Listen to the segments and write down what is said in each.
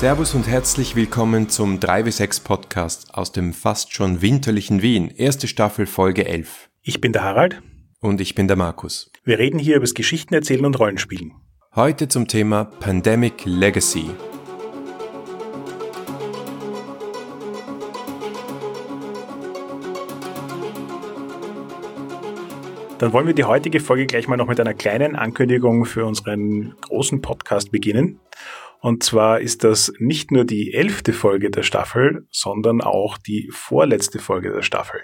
Servus und herzlich willkommen zum 3W6 Podcast aus dem fast schon winterlichen Wien. Erste Staffel Folge 11. Ich bin der Harald. Und ich bin der Markus. Wir reden hier über das Geschichten erzählen und Rollenspielen. Heute zum Thema Pandemic Legacy. Dann wollen wir die heutige Folge gleich mal noch mit einer kleinen Ankündigung für unseren großen Podcast beginnen. Und zwar ist das nicht nur die elfte Folge der Staffel, sondern auch die vorletzte Folge der Staffel.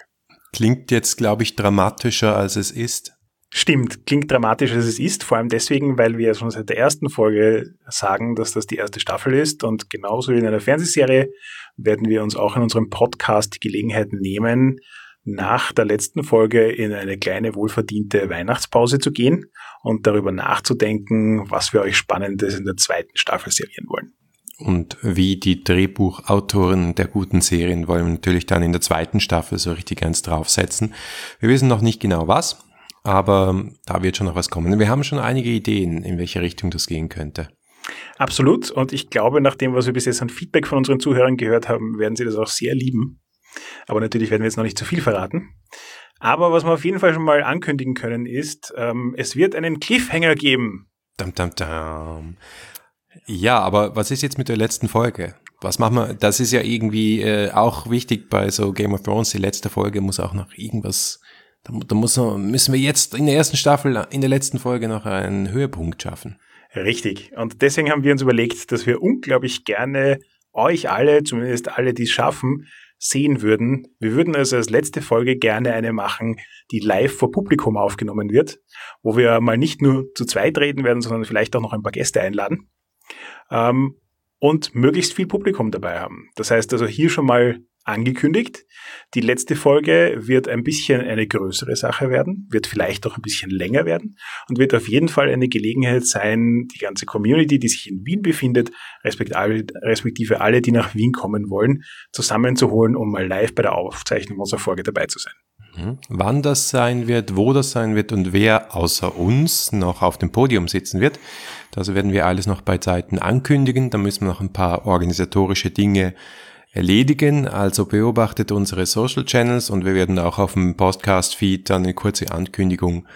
Klingt jetzt, glaube ich, dramatischer, als es ist. Stimmt, klingt dramatischer, als es ist, vor allem deswegen, weil wir schon seit der ersten Folge sagen, dass das die erste Staffel ist und genauso wie in einer Fernsehserie werden wir uns auch in unserem Podcast die Gelegenheit nehmen, nach der letzten Folge in eine kleine wohlverdiente Weihnachtspause zu gehen und darüber nachzudenken, was wir euch Spannendes in der zweiten Staffel servieren wollen. Und wie die Drehbuchautoren der guten Serien wollen wir natürlich dann in der zweiten Staffel so richtig eins draufsetzen. Wir wissen noch nicht genau was, aber da wird schon noch was kommen. Wir haben schon einige Ideen, in welche Richtung das gehen könnte. Absolut. Und ich glaube, nach dem, was wir bis jetzt an Feedback von unseren Zuhörern gehört haben, werden sie das auch sehr lieben. Aber natürlich werden wir jetzt noch nicht zu viel verraten. Aber was wir auf jeden Fall schon mal ankündigen können, ist, ähm, es wird einen Cliffhanger geben. Dum, dum, dum. Ja, aber was ist jetzt mit der letzten Folge? Was machen wir? Das ist ja irgendwie äh, auch wichtig bei so Game of Thrones. Die letzte Folge muss auch noch irgendwas. Da, da muss, müssen wir jetzt in der ersten Staffel, in der letzten Folge noch einen Höhepunkt schaffen. Richtig. Und deswegen haben wir uns überlegt, dass wir unglaublich gerne euch alle, zumindest alle, die es schaffen, sehen würden. Wir würden also als letzte Folge gerne eine machen, die live vor Publikum aufgenommen wird, wo wir mal nicht nur zu zweit reden werden, sondern vielleicht auch noch ein paar Gäste einladen ähm, und möglichst viel Publikum dabei haben. Das heißt also hier schon mal angekündigt. Die letzte Folge wird ein bisschen eine größere Sache werden, wird vielleicht auch ein bisschen länger werden und wird auf jeden Fall eine Gelegenheit sein, die ganze Community, die sich in Wien befindet, respektive alle, die nach Wien kommen wollen, zusammenzuholen, um mal live bei der Aufzeichnung unserer Folge dabei zu sein. Mhm. Wann das sein wird, wo das sein wird und wer außer uns noch auf dem Podium sitzen wird, das werden wir alles noch bei Zeiten ankündigen. Da müssen wir noch ein paar organisatorische Dinge erledigen. Also beobachtet unsere Social Channels und wir werden auch auf dem Podcast-Feed dann eine kurze Ankündigung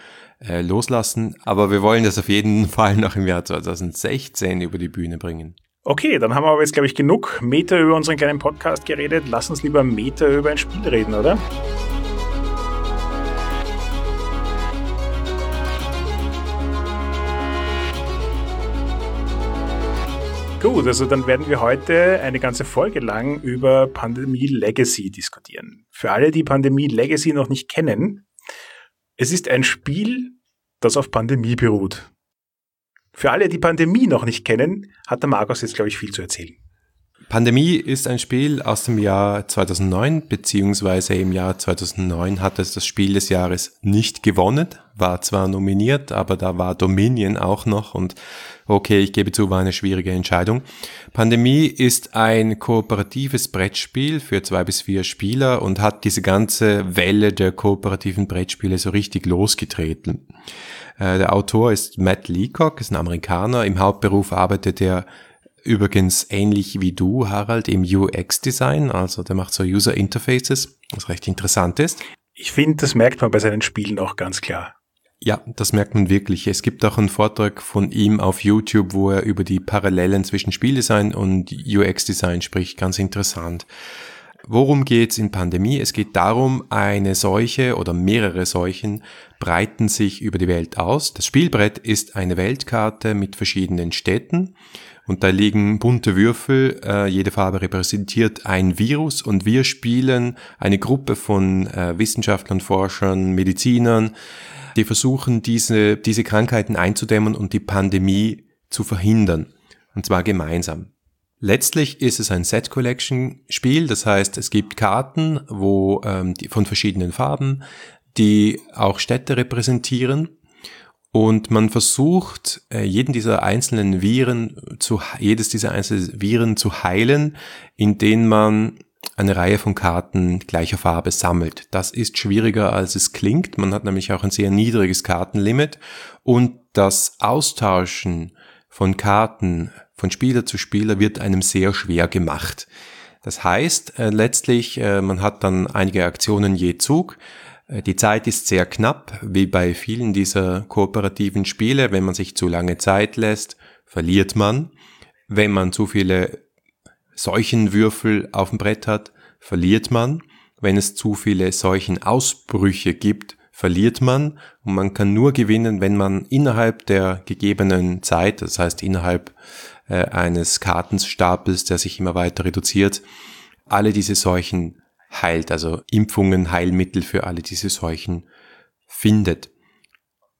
äh, loslassen. Aber wir wollen das auf jeden Fall noch im Jahr 2016 über die Bühne bringen. Okay, dann haben wir aber jetzt, glaube ich, genug Meter über unseren kleinen Podcast geredet. Lass uns lieber Meter über ein Spiel reden, oder? Gut, also dann werden wir heute eine ganze Folge lang über Pandemie Legacy diskutieren. Für alle, die Pandemie Legacy noch nicht kennen, es ist ein Spiel, das auf Pandemie beruht. Für alle, die Pandemie noch nicht kennen, hat der Markus jetzt, glaube ich, viel zu erzählen. Pandemie ist ein Spiel aus dem Jahr 2009, beziehungsweise im Jahr 2009 hat es das Spiel des Jahres nicht gewonnen, war zwar nominiert, aber da war Dominion auch noch und okay, ich gebe zu, war eine schwierige Entscheidung. Pandemie ist ein kooperatives Brettspiel für zwei bis vier Spieler und hat diese ganze Welle der kooperativen Brettspiele so richtig losgetreten. Äh, der Autor ist Matt Leacock, ist ein Amerikaner. Im Hauptberuf arbeitet er Übrigens ähnlich wie du, Harald, im UX-Design, also der macht so User Interfaces, was recht interessant ist. Ich finde, das merkt man bei seinen Spielen auch ganz klar. Ja, das merkt man wirklich. Es gibt auch einen Vortrag von ihm auf YouTube, wo er über die Parallelen zwischen Spieldesign und UX-Design spricht. Ganz interessant. Worum geht's in Pandemie? Es geht darum, eine Seuche oder mehrere Seuchen breiten sich über die Welt aus. Das Spielbrett ist eine Weltkarte mit verschiedenen Städten und da liegen bunte Würfel, äh, jede Farbe repräsentiert ein Virus und wir spielen eine Gruppe von äh, Wissenschaftlern, Forschern, Medizinern, die versuchen, diese, diese Krankheiten einzudämmen und die Pandemie zu verhindern. Und zwar gemeinsam. Letztlich ist es ein Set Collection Spiel, das heißt, es gibt Karten, wo ähm, die, von verschiedenen Farben, die auch Städte repräsentieren und man versucht, äh, jeden dieser einzelnen Viren zu, jedes dieser einzelnen Viren zu heilen, indem man eine Reihe von Karten gleicher Farbe sammelt. Das ist schwieriger als es klingt. Man hat nämlich auch ein sehr niedriges Kartenlimit und das Austauschen von Karten von Spieler zu Spieler wird einem sehr schwer gemacht. Das heißt, äh, letztlich, äh, man hat dann einige Aktionen je Zug. Äh, die Zeit ist sehr knapp, wie bei vielen dieser kooperativen Spiele. Wenn man sich zu lange Zeit lässt, verliert man. Wenn man zu viele Seuchenwürfel auf dem Brett hat, verliert man. Wenn es zu viele Seuchenausbrüche gibt, verliert man. Und man kann nur gewinnen, wenn man innerhalb der gegebenen Zeit, das heißt innerhalb äh, eines Kartenstapels, der sich immer weiter reduziert, alle diese Seuchen heilt, also Impfungen, Heilmittel für alle diese Seuchen findet.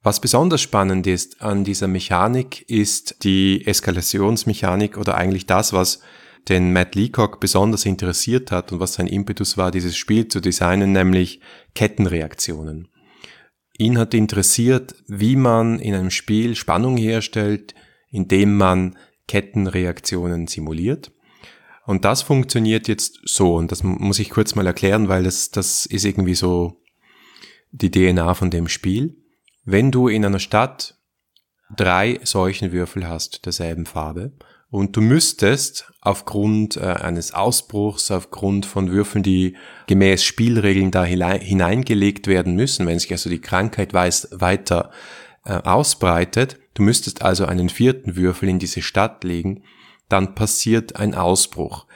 Was besonders spannend ist an dieser Mechanik, ist die Eskalationsmechanik oder eigentlich das, was den Matt Leacock besonders interessiert hat und was sein Impetus war, dieses Spiel zu designen, nämlich Kettenreaktionen. Ihn hat interessiert, wie man in einem Spiel Spannung herstellt, indem man Kettenreaktionen simuliert. Und das funktioniert jetzt so, und das muss ich kurz mal erklären, weil das, das ist irgendwie so die DNA von dem Spiel. Wenn du in einer Stadt drei solchen Würfel hast derselben Farbe und du müsstest aufgrund äh, eines Ausbruchs, aufgrund von Würfeln, die gemäß Spielregeln da hineingelegt werden müssen, wenn sich also die Krankheit weiß, weiter äh, ausbreitet, du müsstest also einen vierten Würfel in diese Stadt legen, dann passiert ein Ausbruch.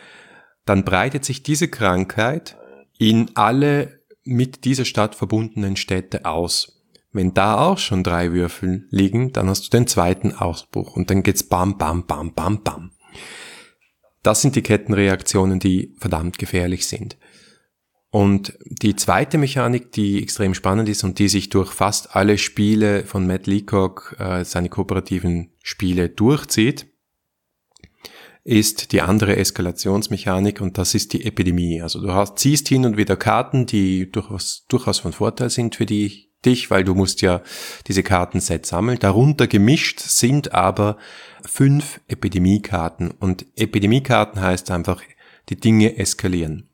Dann breitet sich diese Krankheit in alle mit dieser Stadt verbundenen Städte aus. Wenn da auch schon drei Würfel liegen, dann hast du den zweiten Ausbruch und dann geht's bam, bam, bam, bam, bam. Das sind die Kettenreaktionen, die verdammt gefährlich sind. Und die zweite Mechanik, die extrem spannend ist und die sich durch fast alle Spiele von Matt Leacock, äh, seine kooperativen Spiele durchzieht, ist die andere Eskalationsmechanik und das ist die Epidemie. Also du hast, ziehst hin und wieder Karten, die durchaus, durchaus von Vorteil sind für die, dich, weil du musst ja diese Kartenset sammeln. Darunter gemischt sind aber fünf Epidemiekarten und Epidemiekarten heißt einfach, die Dinge eskalieren.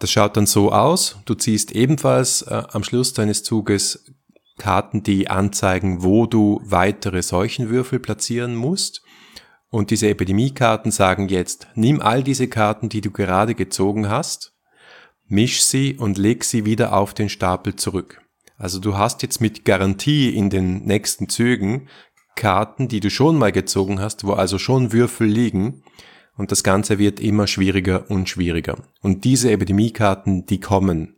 Das schaut dann so aus. Du ziehst ebenfalls äh, am Schluss deines Zuges Karten, die anzeigen, wo du weitere Seuchenwürfel platzieren musst. Und diese Epidemiekarten sagen jetzt, nimm all diese Karten, die du gerade gezogen hast, misch sie und leg sie wieder auf den Stapel zurück. Also du hast jetzt mit Garantie in den nächsten Zügen Karten, die du schon mal gezogen hast, wo also schon Würfel liegen, und das Ganze wird immer schwieriger und schwieriger. Und diese Epidemiekarten, die kommen.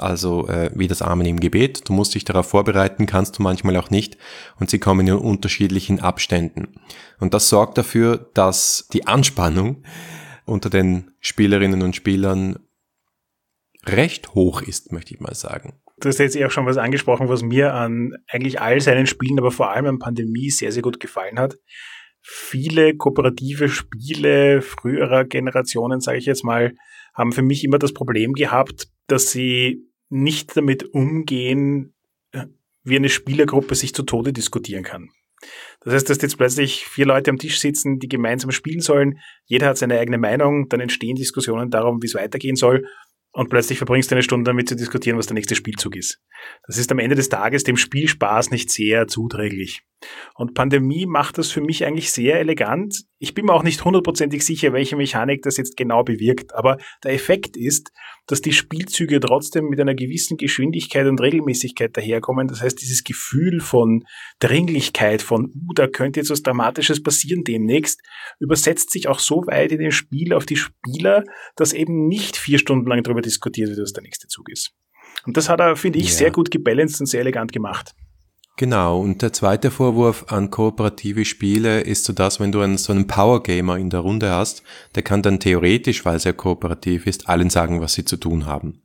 Also äh, wie das Amen im Gebet. Du musst dich darauf vorbereiten, kannst du manchmal auch nicht. Und sie kommen in unterschiedlichen Abständen. Und das sorgt dafür, dass die Anspannung unter den Spielerinnen und Spielern recht hoch ist, möchte ich mal sagen. Du hast jetzt eh auch schon was angesprochen, was mir an eigentlich all seinen Spielen, aber vor allem an Pandemie sehr, sehr gut gefallen hat viele kooperative Spiele früherer Generationen, sage ich jetzt mal, haben für mich immer das Problem gehabt, dass sie nicht damit umgehen, wie eine Spielergruppe sich zu Tode diskutieren kann. Das heißt, dass jetzt plötzlich vier Leute am Tisch sitzen, die gemeinsam spielen sollen. Jeder hat seine eigene Meinung, dann entstehen Diskussionen darum, wie es weitergehen soll und plötzlich verbringst du eine Stunde damit zu diskutieren, was der nächste Spielzug ist. Das ist am Ende des Tages dem Spielspaß nicht sehr zuträglich. Und Pandemie macht das für mich eigentlich sehr elegant. Ich bin mir auch nicht hundertprozentig sicher, welche Mechanik das jetzt genau bewirkt, aber der Effekt ist, dass die Spielzüge trotzdem mit einer gewissen Geschwindigkeit und Regelmäßigkeit daherkommen. Das heißt, dieses Gefühl von Dringlichkeit, von, uh, da könnte jetzt was Dramatisches passieren demnächst, übersetzt sich auch so weit in dem Spiel auf die Spieler, dass eben nicht vier Stunden lang darüber diskutiert wird, was der nächste Zug ist. Und das hat er, finde ich, ja. sehr gut gebalanced und sehr elegant gemacht. Genau, und der zweite Vorwurf an kooperative Spiele ist so das, wenn du einen, so einen Power Gamer in der Runde hast, der kann dann theoretisch, weil er kooperativ ist, allen sagen, was sie zu tun haben.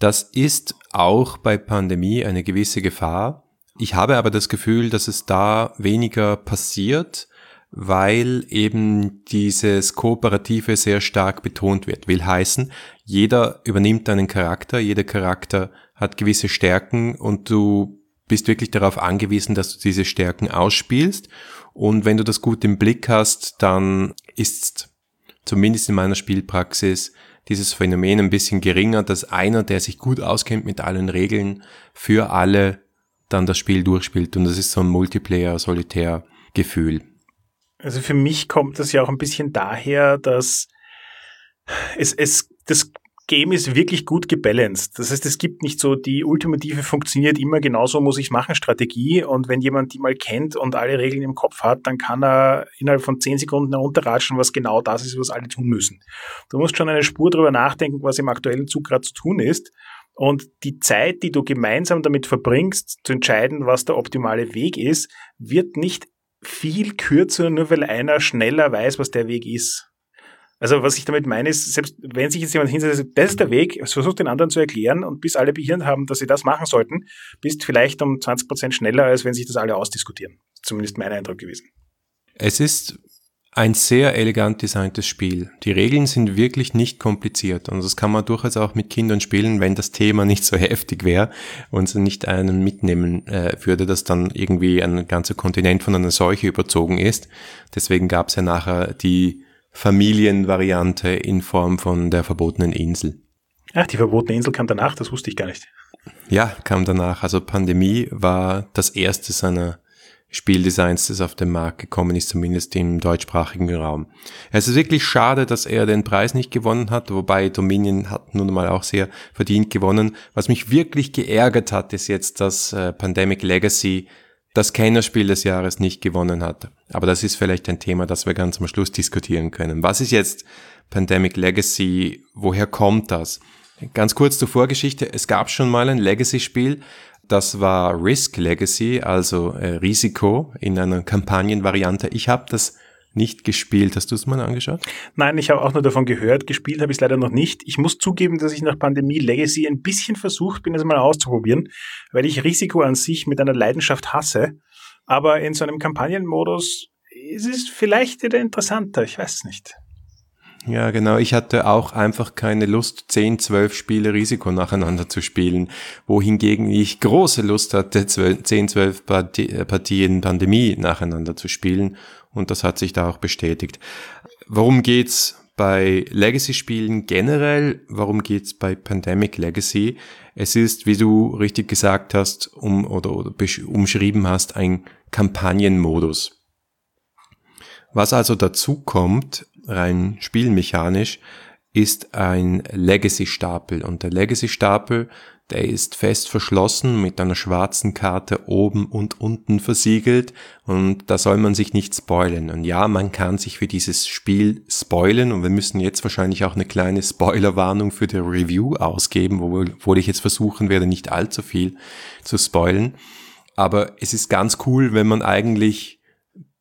Das ist auch bei Pandemie eine gewisse Gefahr. Ich habe aber das Gefühl, dass es da weniger passiert, weil eben dieses Kooperative sehr stark betont wird. Will heißen, jeder übernimmt einen Charakter, jeder Charakter hat gewisse Stärken und du bist wirklich darauf angewiesen, dass du diese Stärken ausspielst. Und wenn du das gut im Blick hast, dann ist zumindest in meiner Spielpraxis dieses Phänomen ein bisschen geringer, dass einer, der sich gut auskennt mit allen Regeln, für alle dann das Spiel durchspielt. Und das ist so ein Multiplayer-Solitär-Gefühl. Also für mich kommt das ja auch ein bisschen daher, dass es, es das Game ist wirklich gut gebalanced. Das heißt, es gibt nicht so die ultimative funktioniert immer genauso muss ich machen Strategie und wenn jemand die mal kennt und alle Regeln im Kopf hat, dann kann er innerhalb von zehn Sekunden herunterratschen, was genau das ist, was alle tun müssen. Du musst schon eine Spur drüber nachdenken, was im aktuellen Zug gerade zu tun ist und die Zeit, die du gemeinsam damit verbringst, zu entscheiden, was der optimale Weg ist, wird nicht viel kürzer, nur weil einer schneller weiß, was der Weg ist. Also was ich damit meine ist, selbst wenn sich jetzt jemand hinsetzt, das ist der Weg, versucht den anderen zu erklären und bis alle behirnt haben, dass sie das machen sollten, bist vielleicht um 20 Prozent schneller, als wenn sich das alle ausdiskutieren. Zumindest mein Eindruck gewesen. Es ist ein sehr elegant designtes Spiel. Die Regeln sind wirklich nicht kompliziert und das kann man durchaus auch mit Kindern spielen, wenn das Thema nicht so heftig wäre und sie nicht einen mitnehmen äh, würde, dass dann irgendwie ein ganzer Kontinent von einer Seuche überzogen ist. Deswegen gab es ja nachher die Familienvariante in Form von der verbotenen Insel. Ach, die verbotene Insel kam danach, das wusste ich gar nicht. Ja, kam danach. Also Pandemie war das erste seiner Spieldesigns, das auf den Markt gekommen ist, zumindest im deutschsprachigen Raum. Es ist wirklich schade, dass er den Preis nicht gewonnen hat, wobei Dominion hat nun mal auch sehr verdient gewonnen. Was mich wirklich geärgert hat, ist jetzt, dass äh, Pandemic Legacy das Kennerspiel des Jahres nicht gewonnen hat. Aber das ist vielleicht ein Thema, das wir ganz am Schluss diskutieren können. Was ist jetzt Pandemic Legacy? Woher kommt das? Ganz kurz zur Vorgeschichte. Es gab schon mal ein Legacy-Spiel. Das war Risk Legacy, also äh, Risiko in einer Kampagnenvariante. Ich habe das nicht gespielt. Hast du es mal angeschaut? Nein, ich habe auch nur davon gehört. Gespielt habe ich es leider noch nicht. Ich muss zugeben, dass ich nach Pandemie Legacy ein bisschen versucht bin, es mal auszuprobieren, weil ich Risiko an sich mit einer Leidenschaft hasse. Aber in so einem Kampagnenmodus ist es vielleicht wieder interessanter. Ich weiß es nicht. Ja, genau. Ich hatte auch einfach keine Lust, 10, 12 Spiele Risiko nacheinander zu spielen, wohingegen ich große Lust hatte, 10, 12 Partien Pandemie nacheinander zu spielen und das hat sich da auch bestätigt. Worum geht's bei Legacy-Spielen generell? Warum geht's bei Pandemic Legacy? Es ist, wie du richtig gesagt hast, um oder, oder umschrieben hast, ein Kampagnenmodus. Was also dazu kommt, rein spielmechanisch, ist ein Legacy-Stapel. Und der Legacy-Stapel der ist fest verschlossen mit einer schwarzen Karte oben und unten versiegelt und da soll man sich nicht spoilen. Und ja, man kann sich für dieses Spiel spoilen und wir müssen jetzt wahrscheinlich auch eine kleine Spoilerwarnung für die Review ausgeben, obwohl ich jetzt versuchen werde, nicht allzu viel zu spoilen. Aber es ist ganz cool, wenn man eigentlich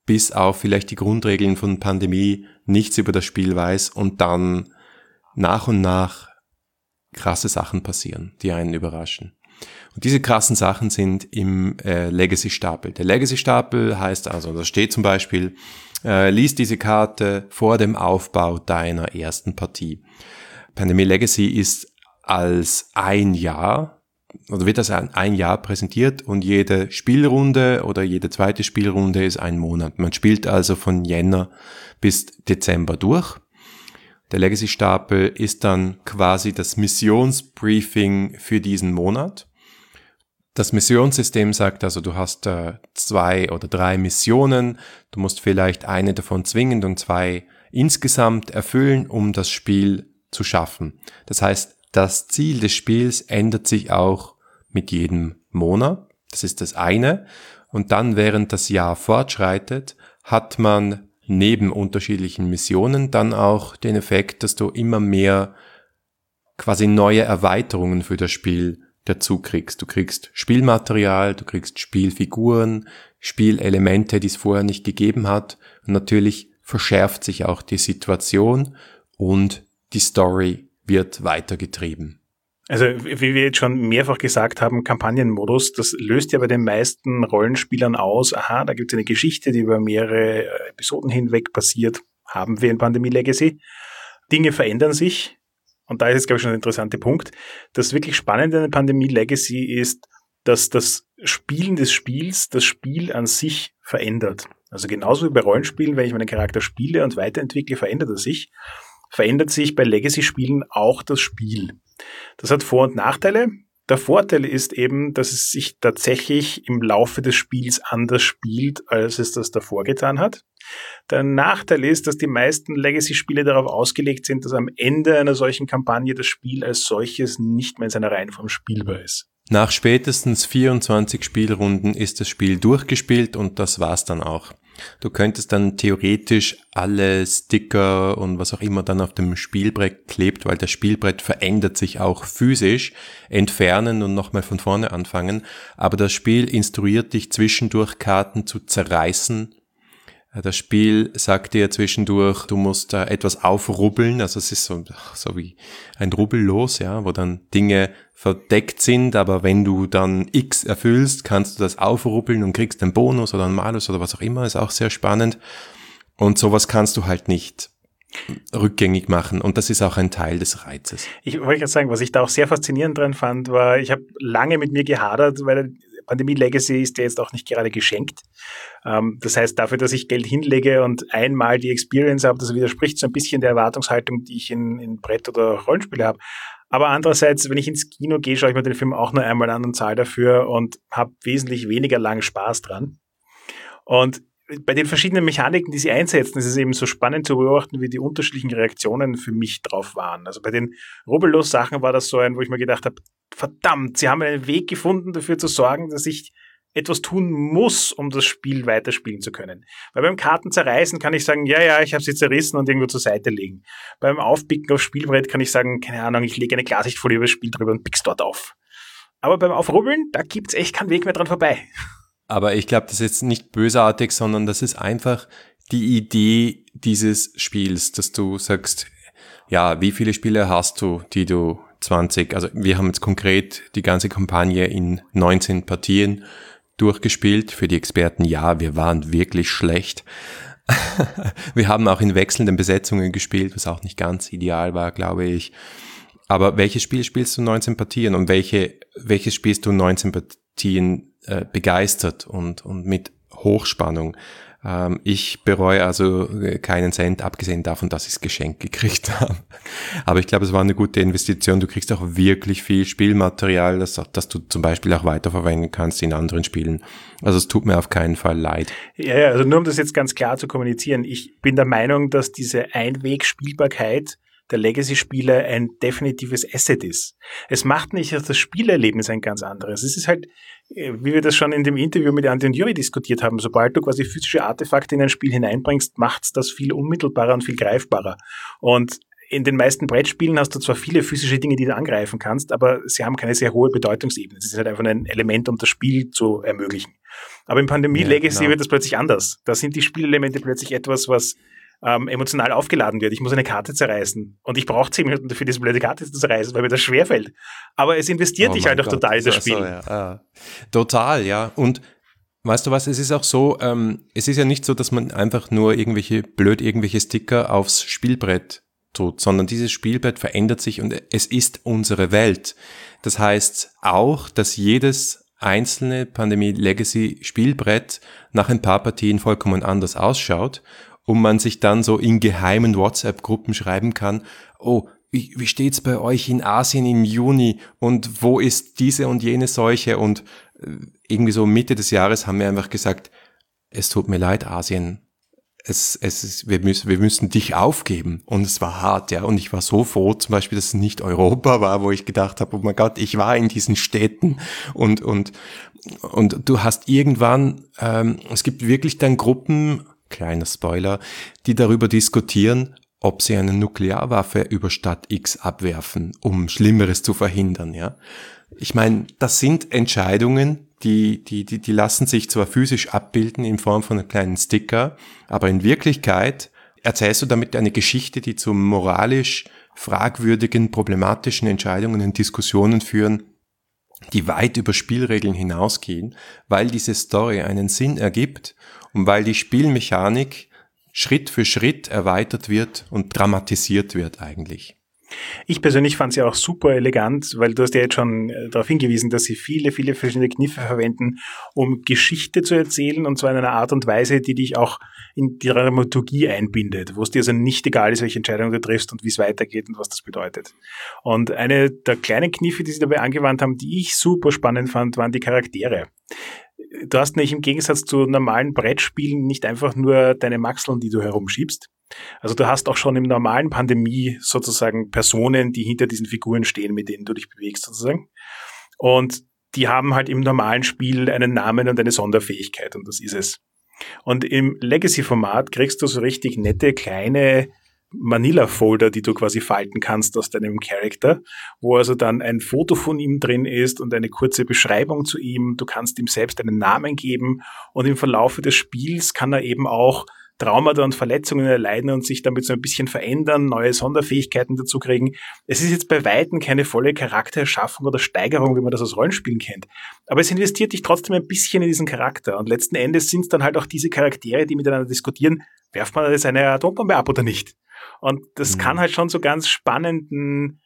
bis auf vielleicht die Grundregeln von Pandemie nichts über das Spiel weiß und dann nach und nach krasse Sachen passieren, die einen überraschen. Und diese krassen Sachen sind im äh, Legacy-Stapel. Der Legacy-Stapel heißt also, da steht zum Beispiel, äh, lies diese Karte vor dem Aufbau deiner ersten Partie. Pandemie Legacy ist als ein Jahr oder wird das ein, ein Jahr präsentiert und jede Spielrunde oder jede zweite Spielrunde ist ein Monat. Man spielt also von Jänner bis Dezember durch. Der Legacy-Stapel ist dann quasi das Missionsbriefing für diesen Monat. Das Missionssystem sagt also, du hast äh, zwei oder drei Missionen, du musst vielleicht eine davon zwingend und zwei insgesamt erfüllen, um das Spiel zu schaffen. Das heißt, das Ziel des Spiels ändert sich auch mit jedem Monat. Das ist das eine. Und dann, während das Jahr fortschreitet, hat man neben unterschiedlichen Missionen dann auch den Effekt, dass du immer mehr quasi neue Erweiterungen für das Spiel dazu kriegst. Du kriegst Spielmaterial, du kriegst Spielfiguren, Spielelemente, die es vorher nicht gegeben hat. Und natürlich verschärft sich auch die Situation und die Story wird weitergetrieben. Also, wie wir jetzt schon mehrfach gesagt haben, Kampagnenmodus, das löst ja bei den meisten Rollenspielern aus, aha, da gibt es eine Geschichte, die über mehrere äh, Episoden hinweg passiert, haben wir in Pandemie Legacy. Dinge verändern sich. Und da ist jetzt, glaube ich, schon ein interessanter Punkt. Das wirklich Spannende an Pandemie Legacy ist, dass das Spielen des Spiels das Spiel an sich verändert. Also genauso wie bei Rollenspielen, wenn ich meinen Charakter spiele und weiterentwickle, verändert er sich verändert sich bei Legacy-Spielen auch das Spiel. Das hat Vor- und Nachteile. Der Vorteil ist eben, dass es sich tatsächlich im Laufe des Spiels anders spielt, als es das davor getan hat. Der Nachteil ist, dass die meisten Legacy-Spiele darauf ausgelegt sind, dass am Ende einer solchen Kampagne das Spiel als solches nicht mehr in seiner Reihenform spielbar ist. Nach spätestens 24 Spielrunden ist das Spiel durchgespielt und das war's dann auch. Du könntest dann theoretisch alle Sticker und was auch immer dann auf dem Spielbrett klebt, weil das Spielbrett verändert sich auch physisch, entfernen und nochmal von vorne anfangen. Aber das Spiel instruiert dich zwischendurch Karten zu zerreißen das Spiel sagt dir zwischendurch, du musst da etwas aufrubbeln, also es ist so, so wie ein Rubbellos, ja, wo dann Dinge verdeckt sind, aber wenn du dann X erfüllst, kannst du das aufrubbeln und kriegst einen Bonus oder einen Malus oder was auch immer, ist auch sehr spannend. Und sowas kannst du halt nicht rückgängig machen und das ist auch ein Teil des Reizes. Ich wollte gerade sagen, was ich da auch sehr faszinierend dran fand, war, ich habe lange mit mir gehadert, weil Pandemie Legacy ist ja jetzt auch nicht gerade geschenkt. Ähm, das heißt, dafür, dass ich Geld hinlege und einmal die Experience habe, das widerspricht so ein bisschen der Erwartungshaltung, die ich in, in Brett- oder Rollenspiele habe. Aber andererseits, wenn ich ins Kino gehe, schaue ich mir den Film auch nur einmal an und zahle dafür und habe wesentlich weniger lang Spaß dran. Und bei den verschiedenen Mechaniken, die sie einsetzen, ist es eben so spannend zu beobachten, wie die unterschiedlichen Reaktionen für mich drauf waren. Also bei den Rubbellos-Sachen war das so ein, wo ich mir gedacht habe, verdammt, sie haben einen Weg gefunden, dafür zu sorgen, dass ich etwas tun muss, um das Spiel weiterspielen zu können. Weil beim Karten zerreißen kann ich sagen, ja, ja, ich habe sie zerrissen und irgendwo zur Seite legen. Beim Aufpicken aufs Spielbrett kann ich sagen, keine Ahnung, ich lege eine Klarsichtfolie über das Spiel drüber und pick's dort auf. Aber beim Aufrubbeln, da gibt's echt keinen Weg mehr dran vorbei. Aber ich glaube, das ist jetzt nicht bösartig, sondern das ist einfach die Idee dieses Spiels, dass du sagst, ja, wie viele Spiele hast du, die du 20, also wir haben jetzt konkret die ganze Kampagne in 19 Partien durchgespielt. Für die Experten, ja, wir waren wirklich schlecht. wir haben auch in wechselnden Besetzungen gespielt, was auch nicht ganz ideal war, glaube ich. Aber welches Spiel spielst du 19 Partien und welche, welches spielst du 19 Partien äh, begeistert und, und mit Hochspannung? Ähm, ich bereue also äh, keinen Cent, abgesehen davon, dass ich es geschenkt gekriegt habe. Aber ich glaube, es war eine gute Investition. Du kriegst auch wirklich viel Spielmaterial, das, das du zum Beispiel auch weiterverwenden kannst in anderen Spielen. Also es tut mir auf keinen Fall leid. Ja, also nur um das jetzt ganz klar zu kommunizieren. Ich bin der Meinung, dass diese Einwegspielbarkeit der Legacy-Spiele ein definitives Asset ist. Es macht nicht das Spielerlebnis ein ganz anderes. Es ist halt, wie wir das schon in dem Interview mit Andi und Juri diskutiert haben, sobald du quasi physische Artefakte in ein Spiel hineinbringst, macht es das viel unmittelbarer und viel greifbarer. Und in den meisten Brettspielen hast du zwar viele physische Dinge, die du angreifen kannst, aber sie haben keine sehr hohe Bedeutungsebene. Es ist halt einfach ein Element, um das Spiel zu ermöglichen. Aber im Pandemie ja, Legacy genau. wird das plötzlich anders. Da sind die Spielelemente plötzlich etwas, was ähm, emotional aufgeladen wird. Ich muss eine Karte zerreißen und ich brauche zehn Minuten dafür, diese blöde Karte zu zerreißen, weil mir das schwerfällt. Aber es investiert oh dich halt auch total in das Spiel. So, ja. Ah. Total, ja. Und Weißt du was, es ist auch so, ähm, es ist ja nicht so, dass man einfach nur irgendwelche blöd irgendwelche Sticker aufs Spielbrett tut, sondern dieses Spielbrett verändert sich und es ist unsere Welt. Das heißt auch, dass jedes einzelne Pandemie Legacy Spielbrett nach ein paar Partien vollkommen anders ausschaut und man sich dann so in geheimen WhatsApp-Gruppen schreiben kann, oh, wie, wie steht's bei euch in Asien im Juni und wo ist diese und jene Seuche und äh, irgendwie so Mitte des Jahres haben wir einfach gesagt, es tut mir leid, Asien, es, es ist, wir müssen, wir müssen dich aufgeben. Und es war hart, ja. Und ich war so froh, zum Beispiel, dass es nicht Europa war, wo ich gedacht habe, oh mein Gott, ich war in diesen Städten und, und, und du hast irgendwann, ähm, es gibt wirklich dann Gruppen, kleiner Spoiler, die darüber diskutieren, ob sie eine Nuklearwaffe über Stadt X abwerfen, um Schlimmeres zu verhindern, ja. Ich meine, das sind Entscheidungen, die, die, die, die lassen sich zwar physisch abbilden in Form von einem kleinen Sticker, aber in Wirklichkeit erzählst du damit eine Geschichte, die zu moralisch fragwürdigen, problematischen Entscheidungen und Diskussionen führen, die weit über Spielregeln hinausgehen, weil diese Story einen Sinn ergibt und weil die Spielmechanik Schritt für Schritt erweitert wird und dramatisiert wird eigentlich. Ich persönlich fand sie auch super elegant, weil du hast ja jetzt schon äh, darauf hingewiesen, dass sie viele, viele verschiedene Kniffe verwenden, um Geschichte zu erzählen und zwar in einer Art und Weise, die dich auch in die Dramaturgie einbindet, wo es dir also nicht egal ist, welche Entscheidung du triffst und wie es weitergeht und was das bedeutet. Und eine der kleinen Kniffe, die sie dabei angewandt haben, die ich super spannend fand, waren die Charaktere du hast nämlich im Gegensatz zu normalen Brettspielen nicht einfach nur deine Maxeln, die du herumschiebst. Also du hast auch schon im normalen Pandemie sozusagen Personen, die hinter diesen Figuren stehen, mit denen du dich bewegst sozusagen. Und die haben halt im normalen Spiel einen Namen und eine Sonderfähigkeit und das ist es. Und im Legacy-Format kriegst du so richtig nette kleine Manila-Folder, die du quasi falten kannst aus deinem Charakter, wo also dann ein Foto von ihm drin ist und eine kurze Beschreibung zu ihm. Du kannst ihm selbst einen Namen geben und im Verlaufe des Spiels kann er eben auch Traumata und Verletzungen erleiden und sich damit so ein bisschen verändern, neue Sonderfähigkeiten dazu kriegen. Es ist jetzt bei Weitem keine volle Charaktererschaffung oder Steigerung, wie man das aus Rollenspielen kennt. Aber es investiert dich trotzdem ein bisschen in diesen Charakter. Und letzten Endes sind es dann halt auch diese Charaktere, die miteinander diskutieren, werft man jetzt eine Atombombe ab oder nicht? Und das mhm. kann halt schon so ganz spannenden,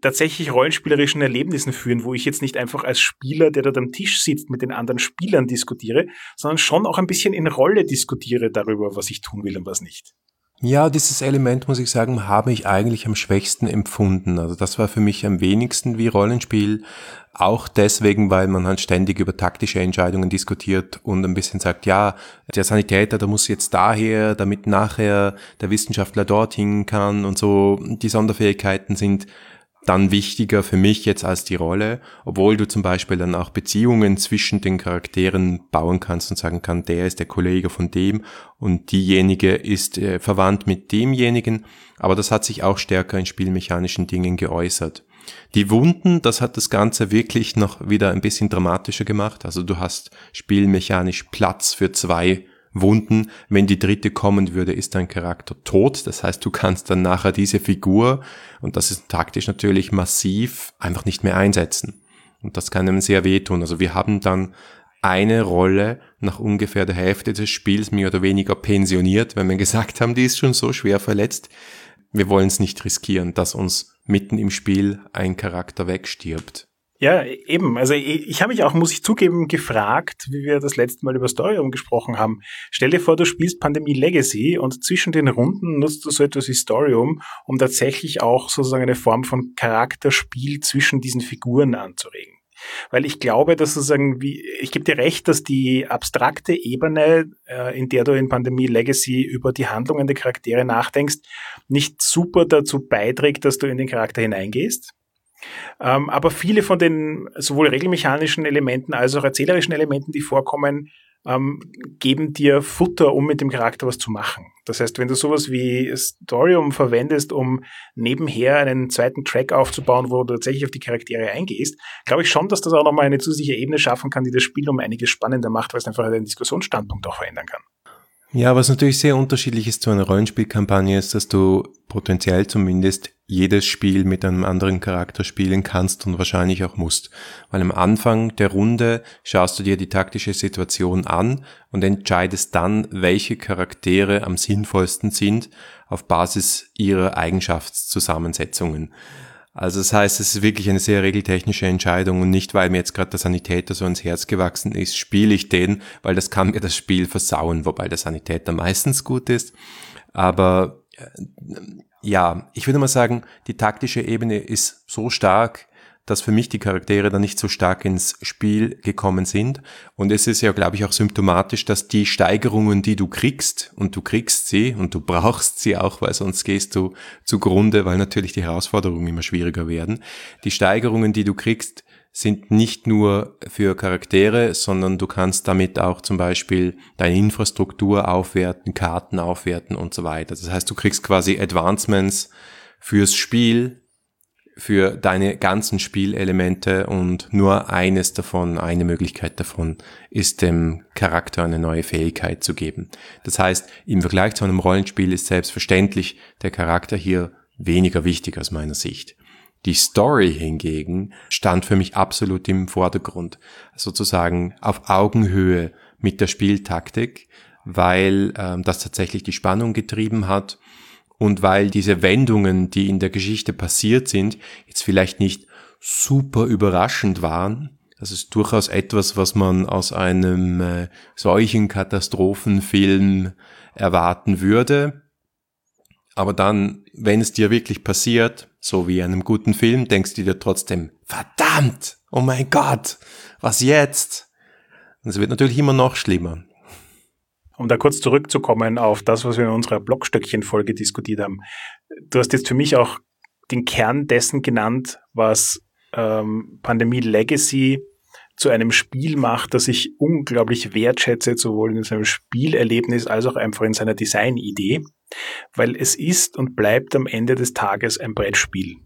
tatsächlich rollenspielerischen Erlebnissen führen, wo ich jetzt nicht einfach als Spieler, der dort am Tisch sitzt, mit den anderen Spielern diskutiere, sondern schon auch ein bisschen in Rolle diskutiere darüber, was ich tun will und was nicht. Ja, dieses Element, muss ich sagen, habe ich eigentlich am schwächsten empfunden. Also das war für mich am wenigsten wie Rollenspiel. Auch deswegen, weil man halt ständig über taktische Entscheidungen diskutiert und ein bisschen sagt, ja, der Sanitäter, der muss jetzt daher, damit nachher der Wissenschaftler dorthin kann und so. Die Sonderfähigkeiten sind dann wichtiger für mich jetzt als die Rolle, obwohl du zum Beispiel dann auch Beziehungen zwischen den Charakteren bauen kannst und sagen kann, der ist der Kollege von dem und diejenige ist äh, verwandt mit demjenigen, aber das hat sich auch stärker in spielmechanischen Dingen geäußert. Die Wunden, das hat das Ganze wirklich noch wieder ein bisschen dramatischer gemacht. Also du hast spielmechanisch Platz für zwei Wunden. Wenn die dritte kommen würde, ist dein Charakter tot. Das heißt, du kannst dann nachher diese Figur, und das ist taktisch natürlich massiv, einfach nicht mehr einsetzen. Und das kann einem sehr wehtun. Also wir haben dann eine Rolle nach ungefähr der Hälfte des Spiels mehr oder weniger pensioniert, wenn wir gesagt haben, die ist schon so schwer verletzt. Wir wollen es nicht riskieren, dass uns mitten im Spiel ein Charakter wegstirbt. Ja, eben. Also ich, ich habe mich auch, muss ich zugeben, gefragt, wie wir das letzte Mal über Storyum gesprochen haben. Stell dir vor, du spielst Pandemie Legacy und zwischen den Runden nutzt du so etwas wie Storyum, um tatsächlich auch sozusagen eine Form von Charakterspiel zwischen diesen Figuren anzuregen. Weil ich glaube, dass sozusagen, wie, ich gebe dir recht, dass die abstrakte Ebene, äh, in der du in Pandemie Legacy über die Handlungen der Charaktere nachdenkst, nicht super dazu beiträgt, dass du in den Charakter hineingehst. Ähm, aber viele von den sowohl regelmechanischen Elementen als auch erzählerischen Elementen, die vorkommen, ähm, geben dir Futter, um mit dem Charakter was zu machen. Das heißt, wenn du sowas wie Storium verwendest, um nebenher einen zweiten Track aufzubauen, wo du tatsächlich auf die Charaktere eingehst, glaube ich schon, dass das auch nochmal eine zusätzliche Ebene schaffen kann, die das Spiel um einiges spannender macht, weil es einfach den Diskussionsstandpunkt auch verändern kann. Ja, was natürlich sehr unterschiedlich ist zu einer Rollenspielkampagne, ist, dass du potenziell zumindest jedes Spiel mit einem anderen Charakter spielen kannst und wahrscheinlich auch musst. Weil am Anfang der Runde schaust du dir die taktische Situation an und entscheidest dann, welche Charaktere am sinnvollsten sind auf Basis ihrer Eigenschaftszusammensetzungen. Also das heißt, es ist wirklich eine sehr regeltechnische Entscheidung und nicht, weil mir jetzt gerade der Sanitäter so ins Herz gewachsen ist, spiele ich den, weil das kann mir das Spiel versauen, wobei der Sanitäter meistens gut ist. Aber äh, ja, ich würde mal sagen, die taktische Ebene ist so stark, dass für mich die Charaktere dann nicht so stark ins Spiel gekommen sind. Und es ist ja, glaube ich, auch symptomatisch, dass die Steigerungen, die du kriegst, und du kriegst sie und du brauchst sie auch, weil sonst gehst du zugrunde, weil natürlich die Herausforderungen immer schwieriger werden. Die Steigerungen, die du kriegst, sind nicht nur für Charaktere, sondern du kannst damit auch zum Beispiel deine Infrastruktur aufwerten, Karten aufwerten und so weiter. Das heißt, du kriegst quasi Advancements fürs Spiel, für deine ganzen Spielelemente und nur eines davon, eine Möglichkeit davon ist dem Charakter eine neue Fähigkeit zu geben. Das heißt, im Vergleich zu einem Rollenspiel ist selbstverständlich der Charakter hier weniger wichtig aus meiner Sicht. Die Story hingegen stand für mich absolut im Vordergrund, sozusagen auf Augenhöhe mit der Spieltaktik, weil ähm, das tatsächlich die Spannung getrieben hat und weil diese Wendungen, die in der Geschichte passiert sind, jetzt vielleicht nicht super überraschend waren. Das ist durchaus etwas, was man aus einem äh, solchen Katastrophenfilm erwarten würde. Aber dann, wenn es dir wirklich passiert, so wie in einem guten Film, denkst du dir trotzdem, verdammt, oh mein Gott, was jetzt? Und es wird natürlich immer noch schlimmer. Um da kurz zurückzukommen auf das, was wir in unserer Blockstöckchen-Folge diskutiert haben. Du hast jetzt für mich auch den Kern dessen genannt, was ähm, Pandemie Legacy zu einem Spiel macht, das ich unglaublich wertschätze, sowohl in seinem Spielerlebnis als auch einfach in seiner Designidee, weil es ist und bleibt am Ende des Tages ein Brettspiel.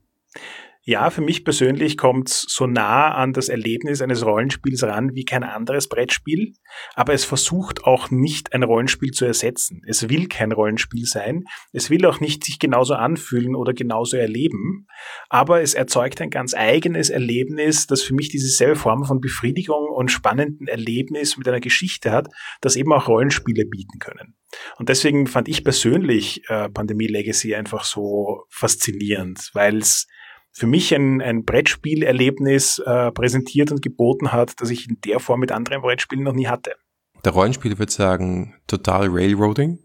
Ja, für mich persönlich kommt es so nah an das Erlebnis eines Rollenspiels ran wie kein anderes Brettspiel, aber es versucht auch nicht ein Rollenspiel zu ersetzen. Es will kein Rollenspiel sein, es will auch nicht sich genauso anfühlen oder genauso erleben, aber es erzeugt ein ganz eigenes Erlebnis, das für mich dieselbe Form von Befriedigung und spannenden Erlebnis mit einer Geschichte hat, das eben auch Rollenspiele bieten können. Und deswegen fand ich persönlich äh, Pandemie Legacy einfach so faszinierend, weil es für mich ein, ein Brettspielerlebnis äh, präsentiert und geboten hat, das ich in der Form mit anderen Brettspielen noch nie hatte. Der Rollenspieler würde sagen, total Railroading.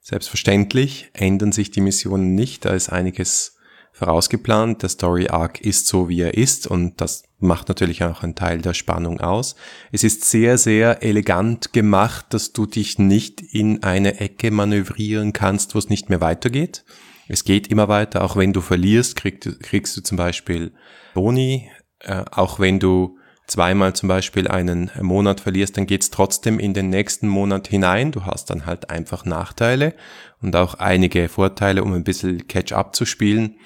Selbstverständlich ändern sich die Missionen nicht, da ist einiges vorausgeplant. Der Story Arc ist so, wie er ist und das macht natürlich auch einen Teil der Spannung aus. Es ist sehr, sehr elegant gemacht, dass du dich nicht in eine Ecke manövrieren kannst, wo es nicht mehr weitergeht. Es geht immer weiter, auch wenn du verlierst, kriegst, kriegst du zum Beispiel Boni, äh, auch wenn du zweimal zum Beispiel einen Monat verlierst, dann geht's trotzdem in den nächsten Monat hinein. Du hast dann halt einfach Nachteile und auch einige Vorteile, um ein bisschen Catch-up zu spielen.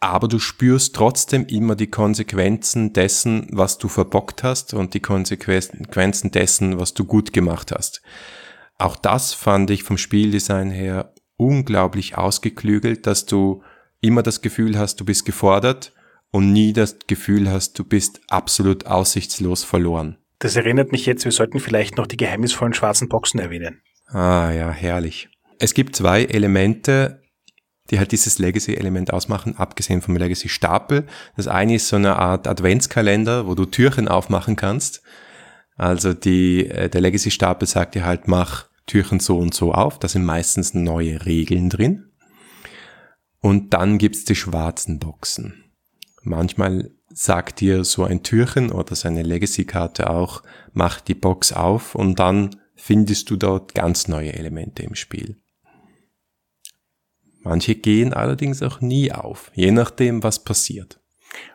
Aber du spürst trotzdem immer die Konsequenzen dessen, was du verbockt hast und die Konsequenzen dessen, was du gut gemacht hast. Auch das fand ich vom Spieldesign her unglaublich ausgeklügelt, dass du immer das Gefühl hast, du bist gefordert und nie das Gefühl hast, du bist absolut aussichtslos verloren. Das erinnert mich jetzt, wir sollten vielleicht noch die geheimnisvollen schwarzen Boxen erwähnen. Ah ja, herrlich. Es gibt zwei Elemente, die halt dieses Legacy-Element ausmachen, abgesehen vom Legacy-Stapel. Das eine ist so eine Art Adventskalender, wo du Türchen aufmachen kannst. Also die, äh, der Legacy-Stapel sagt dir halt, mach Türchen so und so auf. Da sind meistens neue Regeln drin. Und dann gibt's die schwarzen Boxen. Manchmal sagt dir so ein Türchen oder seine Legacy-Karte auch, mach die Box auf und dann findest du dort ganz neue Elemente im Spiel. Manche gehen allerdings auch nie auf, je nachdem, was passiert.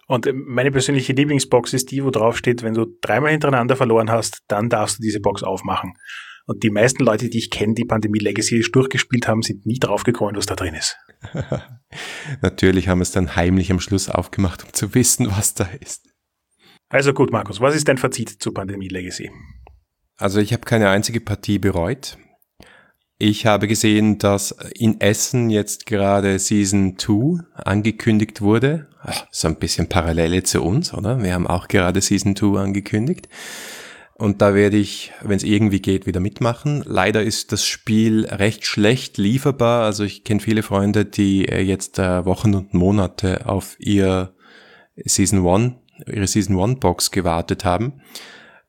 Und meine persönliche Lieblingsbox ist die, wo drauf steht, wenn du dreimal hintereinander verloren hast, dann darfst du diese Box aufmachen. Und die meisten Leute, die ich kenne, die Pandemie Legacy durchgespielt haben, sind nie draufgekommen, was da drin ist. Natürlich haben wir es dann heimlich am Schluss aufgemacht, um zu wissen, was da ist. Also gut, Markus, was ist dein Fazit zu Pandemie Legacy? Also ich habe keine einzige Partie bereut. Ich habe gesehen, dass in Essen jetzt gerade Season 2 angekündigt wurde. Ach, so ein bisschen Parallele zu uns, oder? Wir haben auch gerade Season 2 angekündigt. Und da werde ich, wenn es irgendwie geht, wieder mitmachen. Leider ist das Spiel recht schlecht lieferbar. Also ich kenne viele Freunde, die äh, jetzt äh, Wochen und Monate auf ihr Season 1, ihre Season 1 Box gewartet haben.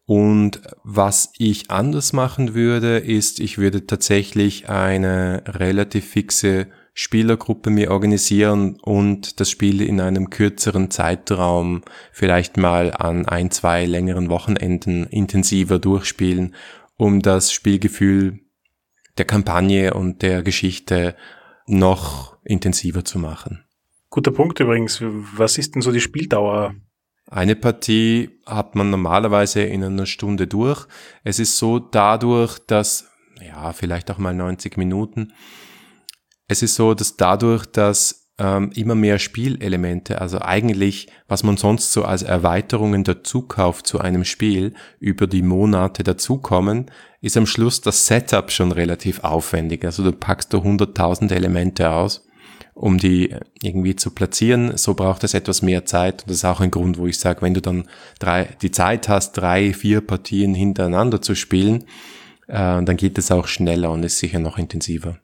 Und was ich anders machen würde, ist, ich würde tatsächlich eine relativ fixe Spielergruppe mir organisieren und das Spiel in einem kürzeren Zeitraum vielleicht mal an ein, zwei längeren Wochenenden intensiver durchspielen, um das Spielgefühl der Kampagne und der Geschichte noch intensiver zu machen. Guter Punkt übrigens. Was ist denn so die Spieldauer? Eine Partie hat man normalerweise in einer Stunde durch. Es ist so dadurch, dass, ja, vielleicht auch mal 90 Minuten, es ist so, dass dadurch, dass ähm, immer mehr Spielelemente, also eigentlich, was man sonst so als Erweiterungen dazu kauft zu einem Spiel, über die Monate dazukommen, ist am Schluss das Setup schon relativ aufwendig. Also du packst da 100.000 Elemente aus, um die irgendwie zu platzieren. So braucht es etwas mehr Zeit. Und das ist auch ein Grund, wo ich sage, wenn du dann drei, die Zeit hast, drei, vier Partien hintereinander zu spielen, äh, dann geht es auch schneller und ist sicher noch intensiver.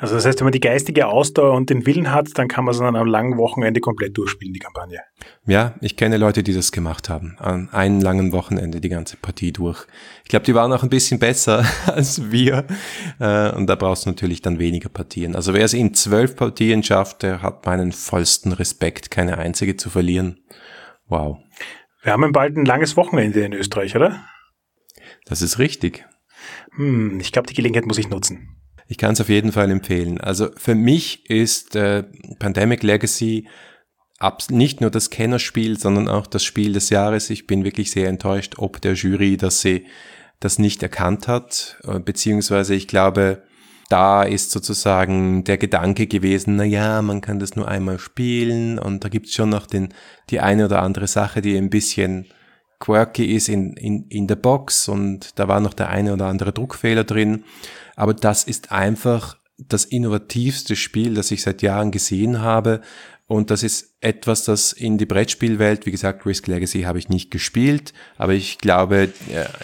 Also das heißt, wenn man die geistige Ausdauer und den Willen hat, dann kann man es an einem langen Wochenende komplett durchspielen, die Kampagne. Ja, ich kenne Leute, die das gemacht haben. An einem langen Wochenende die ganze Partie durch. Ich glaube, die waren auch ein bisschen besser als wir. Äh, und da brauchst du natürlich dann weniger Partien. Also wer es in zwölf Partien schafft, der hat meinen vollsten Respekt, keine einzige zu verlieren. Wow. Wir haben bald ein langes Wochenende in Österreich, oder? Das ist richtig. Hm, ich glaube, die Gelegenheit muss ich nutzen. Ich kann es auf jeden Fall empfehlen. Also für mich ist äh, Pandemic Legacy nicht nur das Kennerspiel, sondern auch das Spiel des Jahres. Ich bin wirklich sehr enttäuscht, ob der Jury, dass sie das nicht erkannt hat, äh, beziehungsweise ich glaube, da ist sozusagen der Gedanke gewesen, na ja, man kann das nur einmal spielen und da gibt's schon noch den, die eine oder andere Sache, die ein bisschen quirky ist in, in, in der Box und da war noch der eine oder andere Druckfehler drin. Aber das ist einfach das innovativste Spiel, das ich seit Jahren gesehen habe. Und das ist etwas, das in die Brettspielwelt, wie gesagt, Risk Legacy habe ich nicht gespielt, aber ich glaube,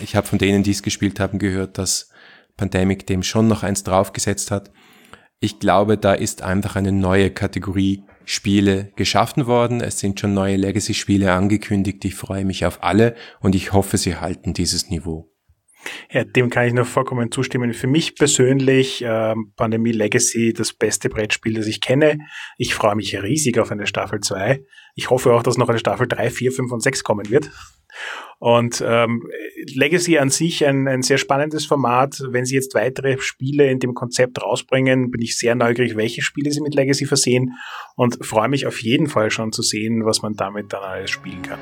ich habe von denen, die es gespielt haben, gehört, dass Pandemic dem schon noch eins draufgesetzt hat. Ich glaube, da ist einfach eine neue Kategorie Spiele geschaffen worden. Es sind schon neue Legacy-Spiele angekündigt. Ich freue mich auf alle und ich hoffe, sie halten dieses Niveau. Ja, dem kann ich nur vollkommen zustimmen. Für mich persönlich äh, Pandemie Legacy das beste Brettspiel, das ich kenne. Ich freue mich riesig auf eine Staffel 2. Ich hoffe auch, dass noch eine Staffel 3, 4, 5 und 6 kommen wird. Und ähm, Legacy an sich ein, ein sehr spannendes Format. Wenn Sie jetzt weitere Spiele in dem Konzept rausbringen, bin ich sehr neugierig, welche Spiele Sie mit Legacy versehen und freue mich auf jeden Fall schon zu sehen, was man damit dann alles spielen kann.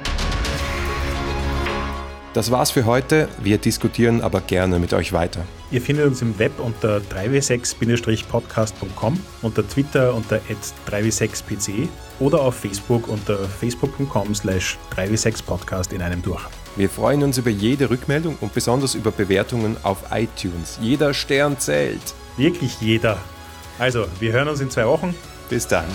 Das war's für heute. Wir diskutieren aber gerne mit euch weiter. Ihr findet uns im Web unter 3w6-podcast.com, unter Twitter unter 3w6pc oder auf Facebook unter facebook.com slash 3w6podcast in einem durch. Wir freuen uns über jede Rückmeldung und besonders über Bewertungen auf iTunes. Jeder Stern zählt. Wirklich jeder. Also, wir hören uns in zwei Wochen. Bis dann.